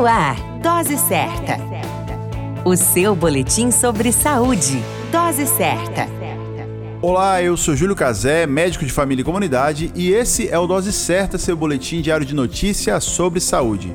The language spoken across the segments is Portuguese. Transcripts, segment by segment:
No ar, Dose Certa. O seu boletim sobre saúde. Dose Certa. Olá, eu sou Júlio Cazé, médico de família e comunidade, e esse é o Dose Certa, seu boletim diário de notícias sobre saúde.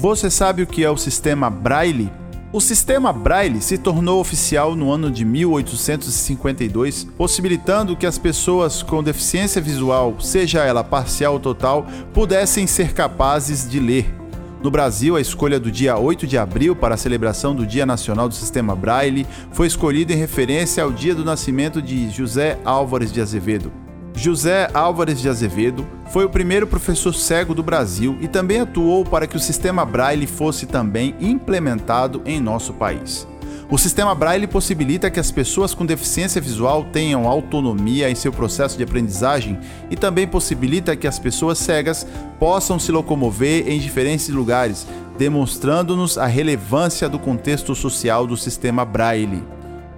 Você sabe o que é o sistema Braille? O sistema Braille se tornou oficial no ano de 1852, possibilitando que as pessoas com deficiência visual, seja ela parcial ou total, pudessem ser capazes de ler. No Brasil, a escolha do dia 8 de abril para a celebração do Dia Nacional do Sistema Braille foi escolhida em referência ao dia do nascimento de José Álvares de Azevedo. José Álvares de Azevedo foi o primeiro professor cego do Brasil e também atuou para que o sistema Braille fosse também implementado em nosso país. O sistema Braille possibilita que as pessoas com deficiência visual tenham autonomia em seu processo de aprendizagem e também possibilita que as pessoas cegas possam se locomover em diferentes lugares, demonstrando-nos a relevância do contexto social do sistema Braille.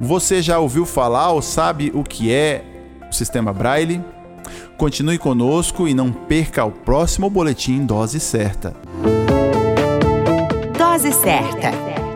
Você já ouviu falar ou sabe o que é o sistema Braille? Continue conosco e não perca o próximo boletim Dose Certa. Dose Certa.